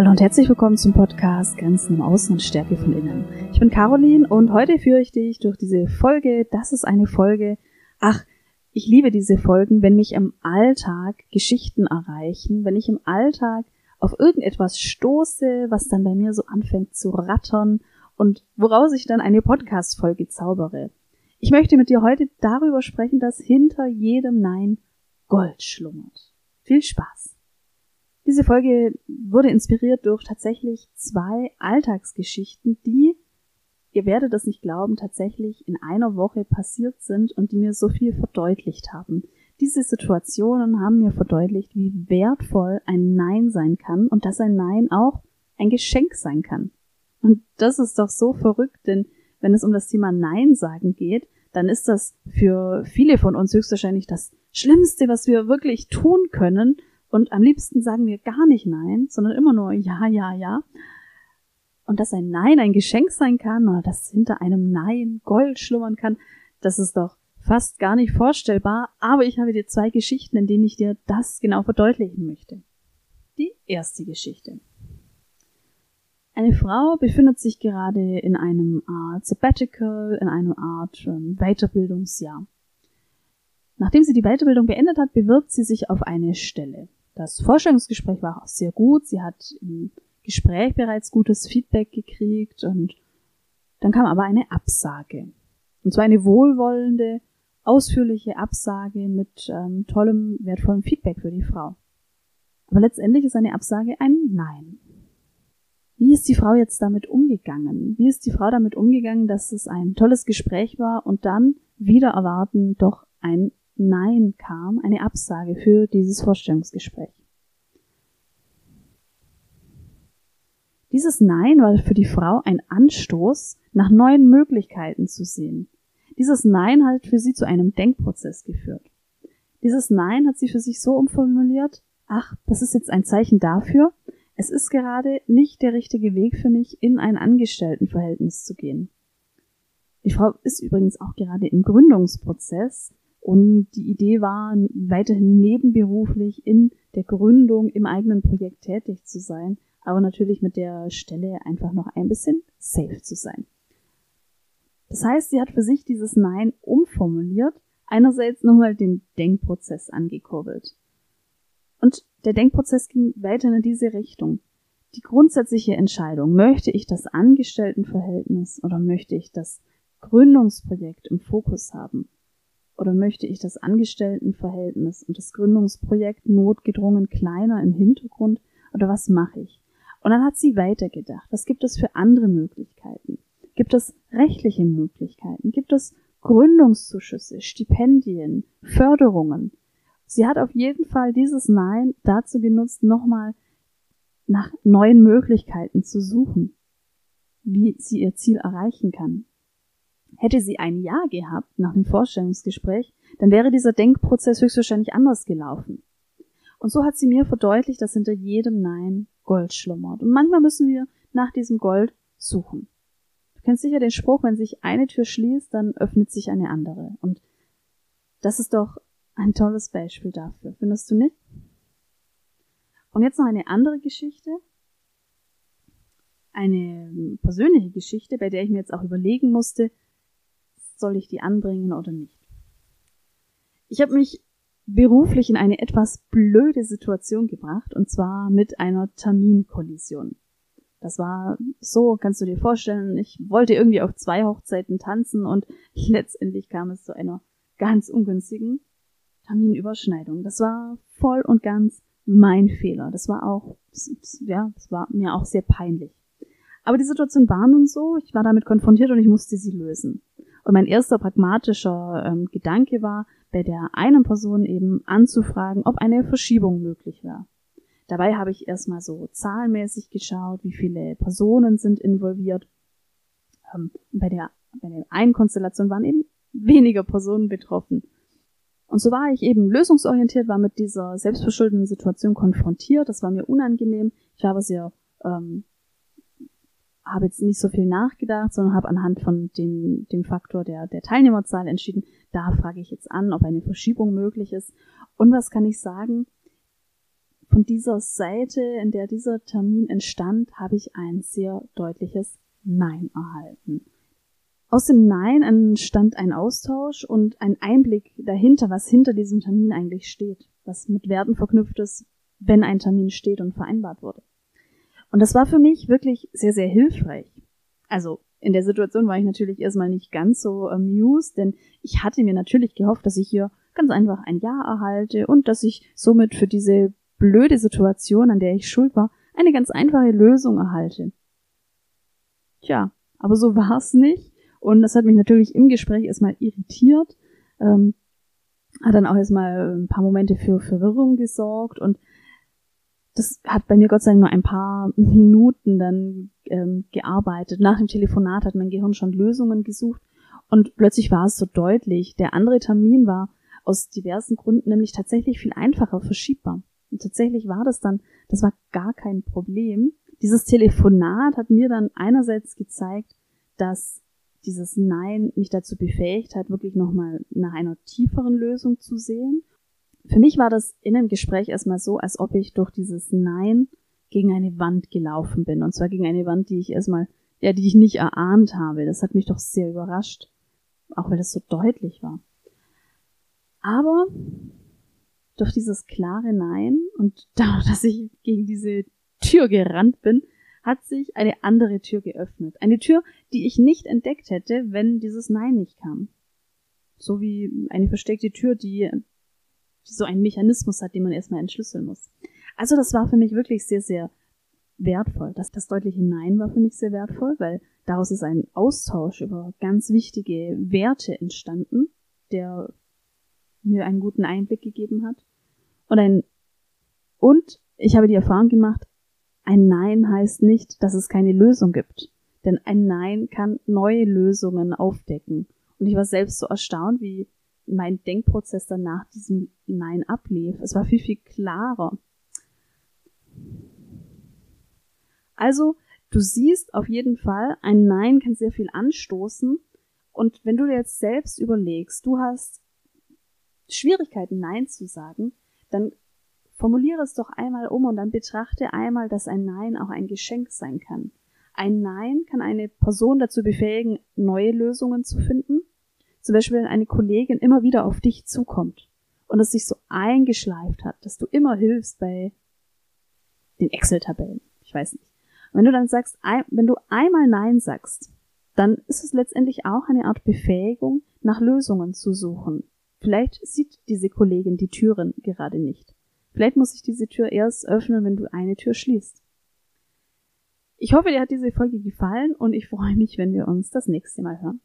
Hallo und herzlich willkommen zum Podcast Grenzen im Außen und Stärke von Innen. Ich bin Caroline und heute führe ich dich durch diese Folge. Das ist eine Folge. Ach, ich liebe diese Folgen, wenn mich im Alltag Geschichten erreichen, wenn ich im Alltag auf irgendetwas stoße, was dann bei mir so anfängt zu rattern und woraus ich dann eine Podcast-Folge zaubere. Ich möchte mit dir heute darüber sprechen, dass hinter jedem Nein Gold schlummert. Viel Spaß! Diese Folge wurde inspiriert durch tatsächlich zwei Alltagsgeschichten, die, ihr werdet das nicht glauben, tatsächlich in einer Woche passiert sind und die mir so viel verdeutlicht haben. Diese Situationen haben mir verdeutlicht, wie wertvoll ein Nein sein kann und dass ein Nein auch ein Geschenk sein kann. Und das ist doch so verrückt, denn wenn es um das Thema Nein sagen geht, dann ist das für viele von uns höchstwahrscheinlich das Schlimmste, was wir wirklich tun können, und am liebsten sagen wir gar nicht Nein, sondern immer nur Ja, Ja, Ja. Und dass ein Nein ein Geschenk sein kann oder dass hinter einem Nein Gold schlummern kann, das ist doch fast gar nicht vorstellbar. Aber ich habe dir zwei Geschichten, in denen ich dir das genau verdeutlichen möchte. Die erste Geschichte. Eine Frau befindet sich gerade in einem Art Sabbatical, in einem Art ähm, Weiterbildungsjahr. Nachdem sie die Weiterbildung beendet hat, bewirbt sie sich auf eine Stelle. Das Vorstellungsgespräch war auch sehr gut. Sie hat im Gespräch bereits gutes Feedback gekriegt und dann kam aber eine Absage. Und zwar eine wohlwollende, ausführliche Absage mit ähm, tollem, wertvollem Feedback für die Frau. Aber letztendlich ist eine Absage ein Nein. Wie ist die Frau jetzt damit umgegangen? Wie ist die Frau damit umgegangen, dass es ein tolles Gespräch war und dann wieder erwarten doch ein Nein kam, eine Absage für dieses Vorstellungsgespräch. Dieses Nein war für die Frau ein Anstoß, nach neuen Möglichkeiten zu sehen. Dieses Nein hat für sie zu einem Denkprozess geführt. Dieses Nein hat sie für sich so umformuliert, ach, das ist jetzt ein Zeichen dafür, es ist gerade nicht der richtige Weg für mich, in ein Angestelltenverhältnis zu gehen. Die Frau ist übrigens auch gerade im Gründungsprozess und die Idee war, weiterhin nebenberuflich in der Gründung im eigenen Projekt tätig zu sein, aber natürlich mit der Stelle einfach noch ein bisschen safe zu sein. Das heißt, sie hat für sich dieses Nein umformuliert, einerseits nochmal den Denkprozess angekurbelt. Und der Denkprozess ging weiter in diese Richtung. Die grundsätzliche Entscheidung, möchte ich das Angestelltenverhältnis oder möchte ich das Gründungsprojekt im Fokus haben? oder möchte ich das Angestelltenverhältnis und das Gründungsprojekt notgedrungen kleiner im Hintergrund oder was mache ich? Und dann hat sie weitergedacht. Was gibt es für andere Möglichkeiten? Gibt es rechtliche Möglichkeiten? Gibt es Gründungszuschüsse, Stipendien, Förderungen? Sie hat auf jeden Fall dieses Nein dazu genutzt, nochmal nach neuen Möglichkeiten zu suchen, wie sie ihr Ziel erreichen kann. Hätte sie ein Ja gehabt nach dem Vorstellungsgespräch, dann wäre dieser Denkprozess höchstwahrscheinlich anders gelaufen. Und so hat sie mir verdeutlicht, dass hinter jedem Nein Gold schlummert. Und manchmal müssen wir nach diesem Gold suchen. Du kennst sicher den Spruch, wenn sich eine Tür schließt, dann öffnet sich eine andere. Und das ist doch ein tolles Beispiel dafür. Findest du nicht? Und jetzt noch eine andere Geschichte. Eine persönliche Geschichte, bei der ich mir jetzt auch überlegen musste, soll ich die anbringen oder nicht. Ich habe mich beruflich in eine etwas blöde Situation gebracht, und zwar mit einer Terminkollision. Das war so, kannst du dir vorstellen, ich wollte irgendwie auf zwei Hochzeiten tanzen und letztendlich kam es zu einer ganz ungünstigen Terminüberschneidung. Das war voll und ganz mein Fehler. Das war auch, ja, das war mir auch sehr peinlich. Aber die Situation war nun so, ich war damit konfrontiert und ich musste sie lösen. Und mein erster pragmatischer ähm, Gedanke war, bei der einen Person eben anzufragen, ob eine Verschiebung möglich wäre. Dabei habe ich erstmal so zahlenmäßig geschaut, wie viele Personen sind involviert. Ähm, bei der, bei der einen Konstellation waren eben weniger Personen betroffen. Und so war ich eben lösungsorientiert, war mit dieser selbstverschuldeten Situation konfrontiert. Das war mir unangenehm. Ich war aber sehr ähm, habe jetzt nicht so viel nachgedacht, sondern habe anhand von den, dem Faktor der, der Teilnehmerzahl entschieden, da frage ich jetzt an, ob eine Verschiebung möglich ist. Und was kann ich sagen? von dieser Seite, in der dieser Termin entstand, habe ich ein sehr deutliches Nein erhalten. Aus dem Nein entstand ein Austausch und ein Einblick dahinter, was hinter diesem Termin eigentlich steht, was mit Werten verknüpft ist, wenn ein Termin steht und vereinbart wurde. Und das war für mich wirklich sehr, sehr hilfreich. Also in der Situation war ich natürlich erstmal nicht ganz so amused, denn ich hatte mir natürlich gehofft, dass ich hier ganz einfach ein Ja erhalte und dass ich somit für diese blöde Situation, an der ich schuld war, eine ganz einfache Lösung erhalte. Tja, aber so war es nicht. Und das hat mich natürlich im Gespräch erstmal irritiert, ähm, hat dann auch erstmal ein paar Momente für Verwirrung gesorgt und das hat bei mir Gott sei Dank nur ein paar Minuten dann ähm, gearbeitet. Nach dem Telefonat hat mein Gehirn schon Lösungen gesucht und plötzlich war es so deutlich. Der andere Termin war aus diversen Gründen nämlich tatsächlich viel einfacher verschiebbar. Und tatsächlich war das dann, das war gar kein Problem. Dieses Telefonat hat mir dann einerseits gezeigt, dass dieses Nein mich dazu befähigt hat, wirklich nochmal nach einer tieferen Lösung zu sehen. Für mich war das in einem Gespräch erstmal so, als ob ich durch dieses Nein gegen eine Wand gelaufen bin. Und zwar gegen eine Wand, die ich erstmal, ja, die ich nicht erahnt habe. Das hat mich doch sehr überrascht. Auch weil das so deutlich war. Aber durch dieses klare Nein und dadurch, dass ich gegen diese Tür gerannt bin, hat sich eine andere Tür geöffnet. Eine Tür, die ich nicht entdeckt hätte, wenn dieses Nein nicht kam. So wie eine versteckte Tür, die, so einen Mechanismus hat, den man erstmal entschlüsseln muss. Also das war für mich wirklich sehr, sehr wertvoll. Das, das deutliche Nein war für mich sehr wertvoll, weil daraus ist ein Austausch über ganz wichtige Werte entstanden, der mir einen guten Einblick gegeben hat. Und ein, und ich habe die Erfahrung gemacht, ein Nein heißt nicht, dass es keine Lösung gibt. Denn ein Nein kann neue Lösungen aufdecken. Und ich war selbst so erstaunt, wie mein Denkprozess dann nach diesem Nein ablief. Es war viel, viel klarer. Also, du siehst auf jeden Fall, ein Nein kann sehr viel anstoßen. Und wenn du dir jetzt selbst überlegst, du hast Schwierigkeiten, Nein zu sagen, dann formuliere es doch einmal um und dann betrachte einmal, dass ein Nein auch ein Geschenk sein kann. Ein Nein kann eine Person dazu befähigen, neue Lösungen zu finden. Zum Beispiel, wenn eine Kollegin immer wieder auf dich zukommt und es sich so eingeschleift hat, dass du immer hilfst bei den Excel-Tabellen. Ich weiß nicht. Wenn du dann sagst, wenn du einmal Nein sagst, dann ist es letztendlich auch eine Art Befähigung, nach Lösungen zu suchen. Vielleicht sieht diese Kollegin die Türen gerade nicht. Vielleicht muss ich diese Tür erst öffnen, wenn du eine Tür schließt. Ich hoffe, dir hat diese Folge gefallen und ich freue mich, wenn wir uns das nächste Mal hören.